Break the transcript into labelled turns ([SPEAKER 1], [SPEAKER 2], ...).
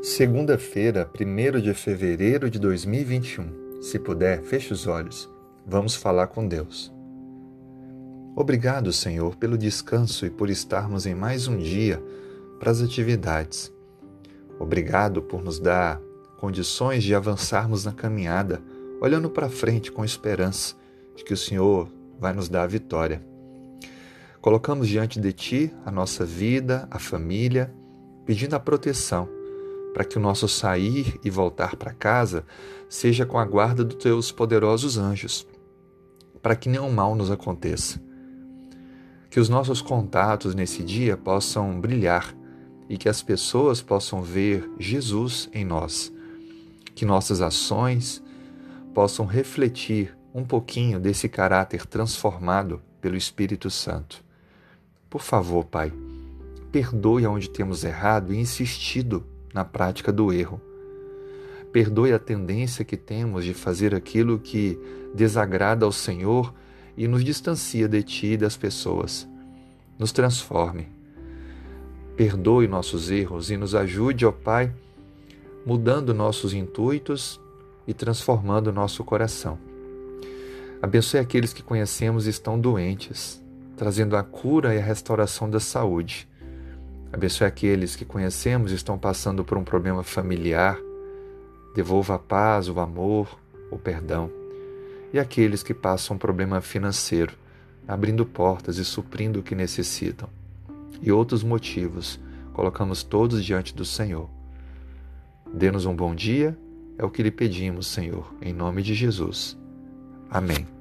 [SPEAKER 1] Segunda-feira, 1 de fevereiro de 2021. Se puder, feche os olhos. Vamos falar com Deus. Obrigado, Senhor, pelo descanso e por estarmos em mais um dia para as atividades. Obrigado por nos dar condições de avançarmos na caminhada, olhando para frente com esperança de que o Senhor vai nos dar a vitória. Colocamos diante de Ti a nossa vida, a família, pedindo a proteção para que o nosso sair e voltar para casa seja com a guarda dos teus poderosos anjos, para que nenhum mal nos aconteça. Que os nossos contatos nesse dia possam brilhar e que as pessoas possam ver Jesus em nós. Que nossas ações possam refletir um pouquinho desse caráter transformado pelo Espírito Santo. Por favor, Pai, perdoe onde temos errado e insistido na prática do erro. Perdoe a tendência que temos de fazer aquilo que desagrada ao Senhor e nos distancia de Ti e das pessoas. Nos transforme. Perdoe nossos erros e nos ajude, ó Pai, mudando nossos intuitos e transformando nosso coração. Abençoe aqueles que conhecemos e estão doentes, trazendo a cura e a restauração da saúde. Abençoe aqueles que conhecemos estão passando por um problema familiar. Devolva a paz, o amor, o perdão. E aqueles que passam um problema financeiro, abrindo portas e suprindo o que necessitam. E outros motivos, colocamos todos diante do Senhor. Dê-nos um bom dia, é o que lhe pedimos, Senhor, em nome de Jesus. Amém.